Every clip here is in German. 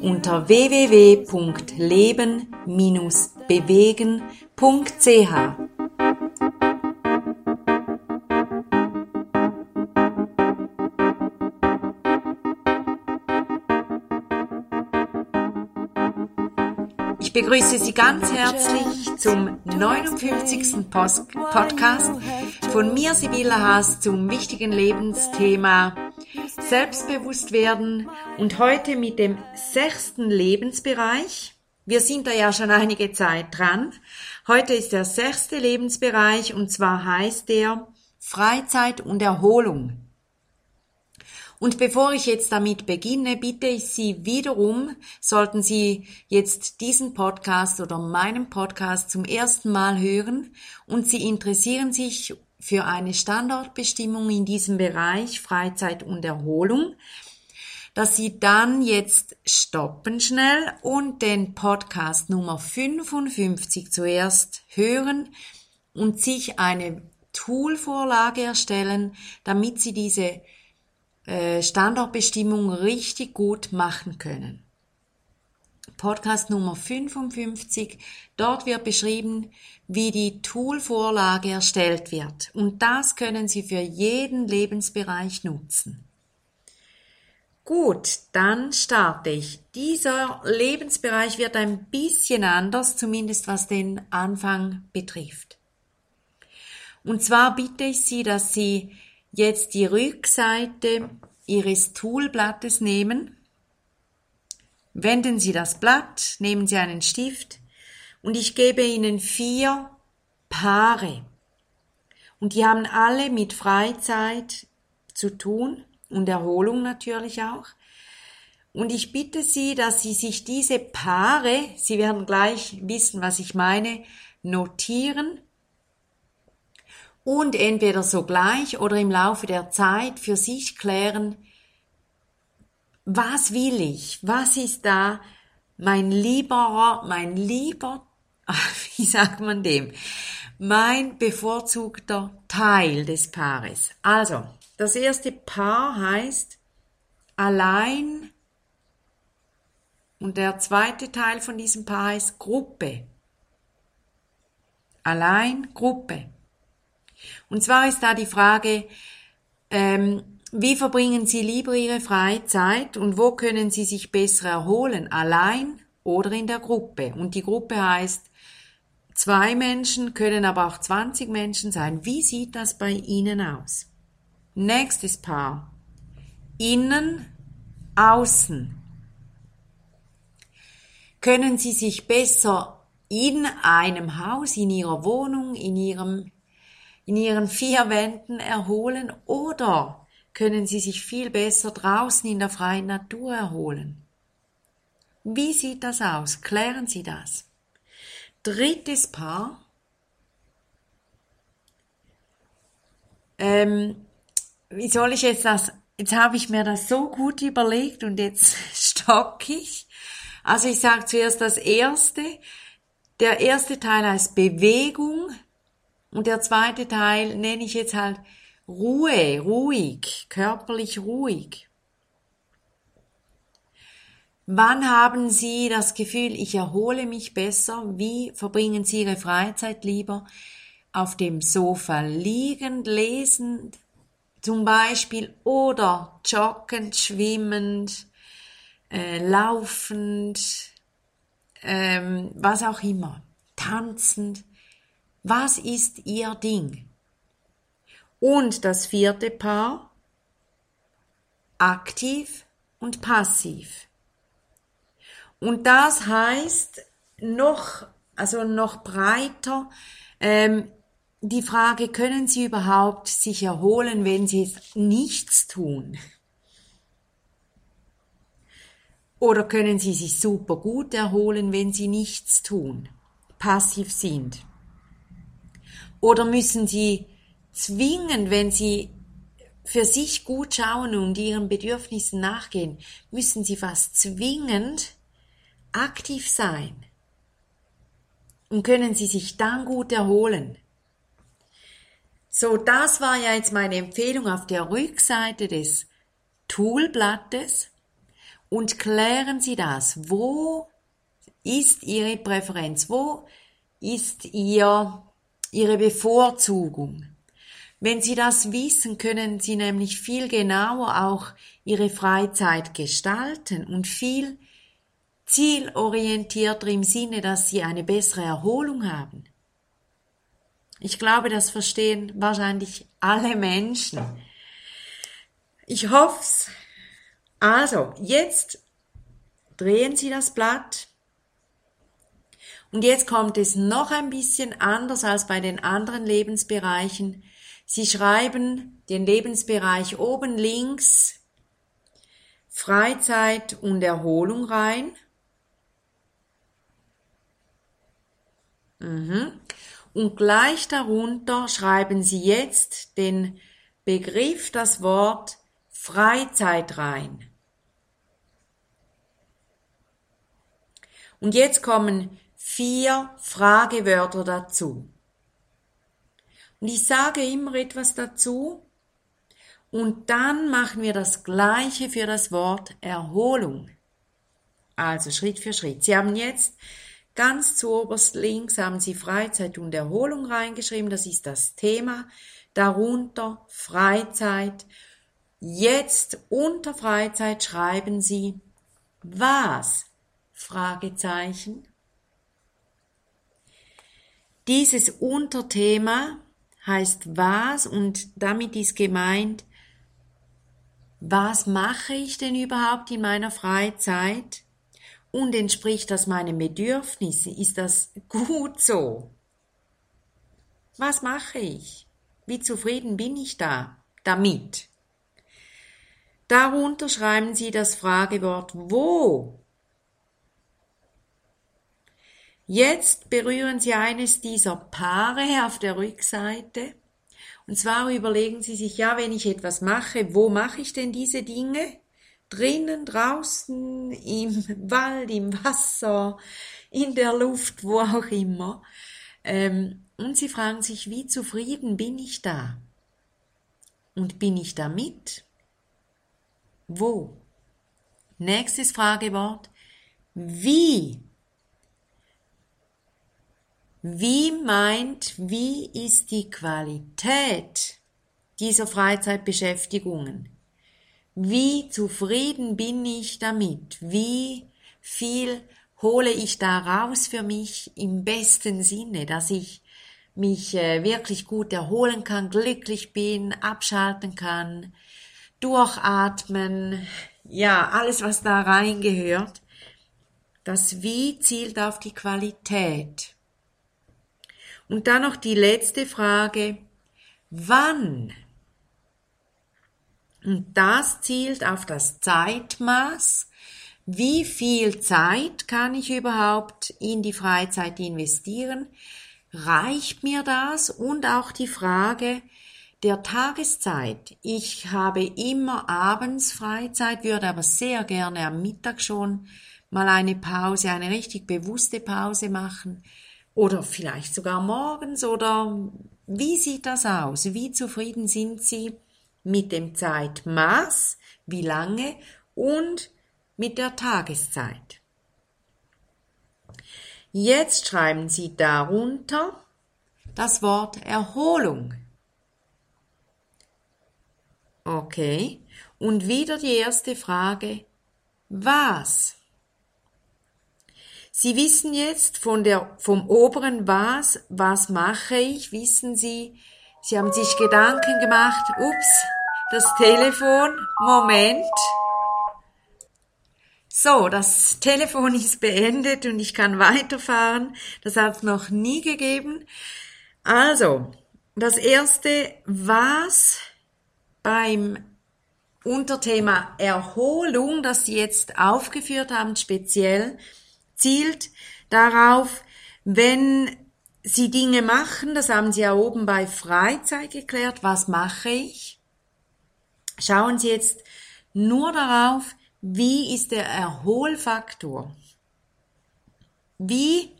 unter www.leben-bewegen.ch. Ich begrüße Sie ganz herzlich zum 59. Post Podcast von mir, Sibylla Haas, zum wichtigen Lebensthema Selbstbewusst werden und heute mit dem sechsten Lebensbereich. Wir sind da ja schon einige Zeit dran. Heute ist der sechste Lebensbereich und zwar heißt der Freizeit und Erholung. Und bevor ich jetzt damit beginne, bitte ich Sie wiederum, sollten Sie jetzt diesen Podcast oder meinen Podcast zum ersten Mal hören und Sie interessieren sich für eine Standortbestimmung in diesem Bereich Freizeit und Erholung, dass Sie dann jetzt stoppen schnell und den Podcast Nummer 55 zuerst hören und sich eine Toolvorlage erstellen, damit Sie diese äh, Standortbestimmung richtig gut machen können. Podcast Nummer 55. Dort wird beschrieben, wie die Toolvorlage erstellt wird. Und das können Sie für jeden Lebensbereich nutzen. Gut, dann starte ich. Dieser Lebensbereich wird ein bisschen anders, zumindest was den Anfang betrifft. Und zwar bitte ich Sie, dass Sie jetzt die Rückseite Ihres Toolblattes nehmen Wenden Sie das Blatt, nehmen Sie einen Stift und ich gebe Ihnen vier Paare. Und die haben alle mit Freizeit zu tun und Erholung natürlich auch. Und ich bitte Sie, dass Sie sich diese Paare, Sie werden gleich wissen, was ich meine, notieren und entweder sogleich oder im Laufe der Zeit für sich klären, was will ich? Was ist da mein lieber, mein lieber, wie sagt man dem? Mein bevorzugter Teil des Paares. Also, das erste Paar heißt allein und der zweite Teil von diesem Paar heißt Gruppe. Allein, Gruppe. Und zwar ist da die Frage, ähm, wie verbringen Sie lieber Ihre Freizeit und wo können Sie sich besser erholen? Allein oder in der Gruppe? Und die Gruppe heißt zwei Menschen, können aber auch 20 Menschen sein. Wie sieht das bei Ihnen aus? Nächstes Paar. Innen, außen. Können Sie sich besser in einem Haus, in Ihrer Wohnung, in Ihrem, in Ihren vier Wänden erholen oder können Sie sich viel besser draußen in der freien Natur erholen. Wie sieht das aus? Klären Sie das. Drittes Paar. Ähm, wie soll ich jetzt das? Jetzt habe ich mir das so gut überlegt und jetzt stock ich. Also ich sage zuerst das erste. Der erste Teil heißt Bewegung und der zweite Teil nenne ich jetzt halt Ruhe, ruhig, körperlich ruhig. Wann haben Sie das Gefühl, ich erhole mich besser? Wie verbringen Sie Ihre Freizeit lieber? Auf dem Sofa liegend, lesend zum Beispiel oder joggend, schwimmend, äh, laufend, ähm, was auch immer, tanzend. Was ist Ihr Ding? Und das vierte Paar, aktiv und passiv. Und das heißt noch, also noch breiter, ähm, die Frage, können Sie überhaupt sich erholen, wenn Sie nichts tun? Oder können Sie sich super gut erholen, wenn Sie nichts tun, passiv sind? Oder müssen Sie zwingen, wenn Sie für sich gut schauen und Ihren Bedürfnissen nachgehen, müssen Sie fast zwingend aktiv sein? Und können Sie sich dann gut erholen? So, das war ja jetzt meine Empfehlung auf der Rückseite des Toolblattes und klären Sie das. Wo ist Ihre Präferenz? Wo ist Ihr, Ihre Bevorzugung? Wenn Sie das wissen, können Sie nämlich viel genauer auch Ihre Freizeit gestalten und viel zielorientierter im Sinne, dass Sie eine bessere Erholung haben. Ich glaube, das verstehen wahrscheinlich alle Menschen. Ich hoff's. Also, jetzt drehen Sie das Blatt. Und jetzt kommt es noch ein bisschen anders als bei den anderen Lebensbereichen. Sie schreiben den Lebensbereich oben links Freizeit und Erholung rein. Mhm. Und gleich darunter schreiben Sie jetzt den Begriff, das Wort Freizeit rein. Und jetzt kommen vier Fragewörter dazu. Und ich sage immer etwas dazu und dann machen wir das gleiche für das Wort Erholung. Also Schritt für Schritt. Sie haben jetzt Ganz zu oberst links haben Sie Freizeit und Erholung reingeschrieben, das ist das Thema. Darunter Freizeit. Jetzt unter Freizeit schreiben Sie was? Fragezeichen. Dieses Unterthema heißt was und damit ist gemeint, was mache ich denn überhaupt in meiner Freizeit? und entspricht das meinen Bedürfnissen? Ist das gut so? Was mache ich? Wie zufrieden bin ich da damit? Darunter schreiben Sie das Fragewort wo. Jetzt berühren Sie eines dieser Paare auf der Rückseite. Und zwar überlegen Sie sich, ja, wenn ich etwas mache, wo mache ich denn diese Dinge? drinnen, draußen, im Wald, im Wasser, in der Luft, wo auch immer. Ähm, und sie fragen sich, wie zufrieden bin ich da? Und bin ich damit? Wo? Nächstes Fragewort. Wie? Wie meint, wie ist die Qualität dieser Freizeitbeschäftigungen? Wie zufrieden bin ich damit? Wie viel hole ich da raus für mich im besten Sinne, dass ich mich äh, wirklich gut erholen kann, glücklich bin, abschalten kann, durchatmen, ja, alles, was da reingehört. Das Wie zielt auf die Qualität. Und dann noch die letzte Frage. Wann und das zielt auf das Zeitmaß. Wie viel Zeit kann ich überhaupt in die Freizeit investieren? Reicht mir das? Und auch die Frage der Tageszeit. Ich habe immer abends Freizeit, würde aber sehr gerne am Mittag schon mal eine Pause, eine richtig bewusste Pause machen. Oder vielleicht sogar morgens oder wie sieht das aus? Wie zufrieden sind Sie mit dem Zeitmaß, wie lange und mit der Tageszeit. Jetzt schreiben Sie darunter das Wort Erholung. Okay. Und wieder die erste Frage. Was? Sie wissen jetzt von der, vom oberen Was, was mache ich, wissen Sie, Sie haben sich Gedanken gemacht, ups, das Telefon, Moment. So, das Telefon ist beendet und ich kann weiterfahren. Das hat es noch nie gegeben. Also, das erste, was beim Unterthema Erholung, das Sie jetzt aufgeführt haben, speziell, zielt darauf, wenn Sie Dinge machen, das haben Sie ja oben bei Freizeit geklärt, was mache ich? Schauen Sie jetzt nur darauf, wie ist der Erholfaktor? Wie,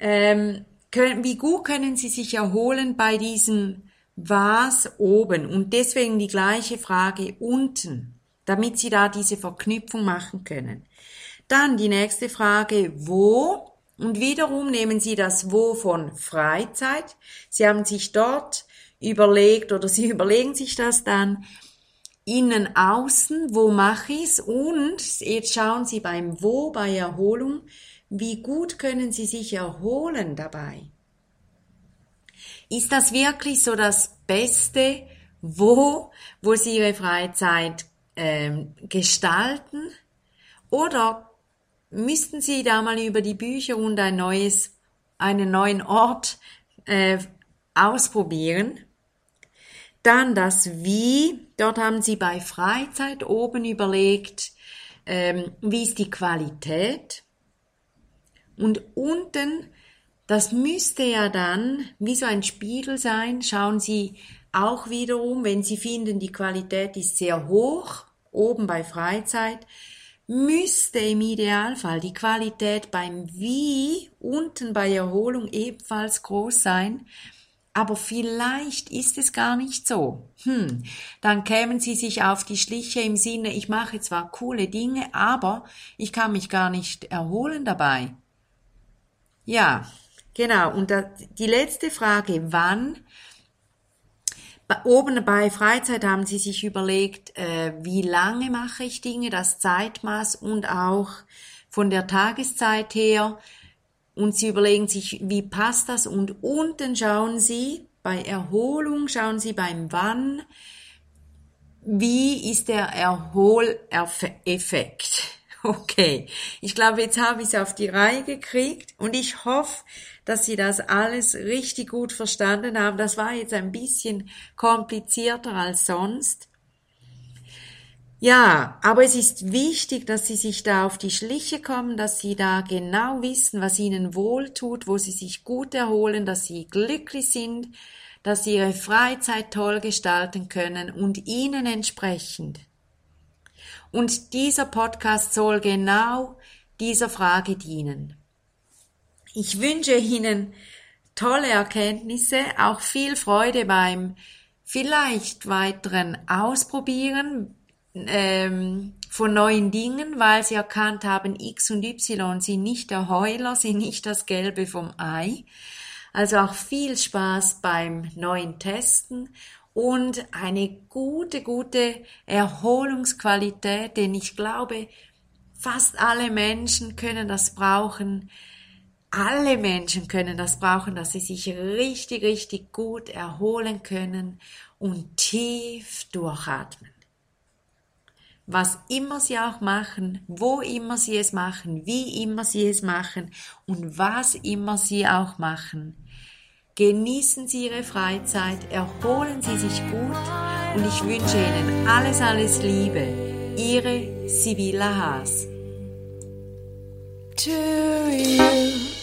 ähm, können, wie gut können Sie sich erholen bei diesem was oben und deswegen die gleiche Frage unten, damit Sie da diese Verknüpfung machen können. Dann die nächste Frage, wo? Und wiederum nehmen Sie das Wo von Freizeit. Sie haben sich dort überlegt oder Sie überlegen sich das dann innen, außen, wo mache ich's? Und jetzt schauen Sie beim Wo, bei Erholung, wie gut können Sie sich erholen dabei? Ist das wirklich so das Beste, wo, wo Sie Ihre Freizeit ähm, gestalten? Oder müssten Sie da mal über die Bücher und ein neues, einen neuen Ort äh, ausprobieren? Dann das Wie. Dort haben Sie bei Freizeit oben überlegt, ähm, wie ist die Qualität? Und unten das müsste ja dann wie so ein Spiegel sein. Schauen Sie auch wiederum, wenn Sie finden, die Qualität ist sehr hoch, oben bei Freizeit, müsste im Idealfall die Qualität beim Wie unten bei Erholung ebenfalls groß sein. Aber vielleicht ist es gar nicht so. Hm, dann kämen Sie sich auf die Schliche im Sinne, ich mache zwar coole Dinge, aber ich kann mich gar nicht erholen dabei. Ja, Genau, und die letzte Frage, wann? Oben bei Freizeit haben Sie sich überlegt, äh, wie lange mache ich Dinge, das Zeitmaß und auch von der Tageszeit her. Und Sie überlegen sich, wie passt das? Und unten schauen Sie bei Erholung, schauen Sie beim Wann, wie ist der Erholeffekt? Okay, ich glaube, jetzt habe ich es auf die Reihe gekriegt und ich hoffe, dass Sie das alles richtig gut verstanden haben. Das war jetzt ein bisschen komplizierter als sonst. Ja, aber es ist wichtig, dass Sie sich da auf die Schliche kommen, dass Sie da genau wissen, was Ihnen wohltut, wo Sie sich gut erholen, dass Sie glücklich sind, dass Sie Ihre Freizeit toll gestalten können und Ihnen entsprechend. Und dieser Podcast soll genau dieser Frage dienen. Ich wünsche Ihnen tolle Erkenntnisse, auch viel Freude beim vielleicht weiteren Ausprobieren ähm, von neuen Dingen, weil Sie erkannt haben, X und Y sind nicht der Heuler, sind nicht das Gelbe vom Ei. Also auch viel Spaß beim neuen Testen und eine gute, gute Erholungsqualität, denn ich glaube, fast alle Menschen können das brauchen, alle Menschen können das brauchen, dass sie sich richtig, richtig gut erholen können und tief durchatmen. Was immer sie auch machen, wo immer sie es machen, wie immer sie es machen und was immer sie auch machen. Genießen Sie Ihre Freizeit, erholen Sie sich gut und ich wünsche Ihnen alles, alles Liebe. Ihre Sibylla Haas. To you.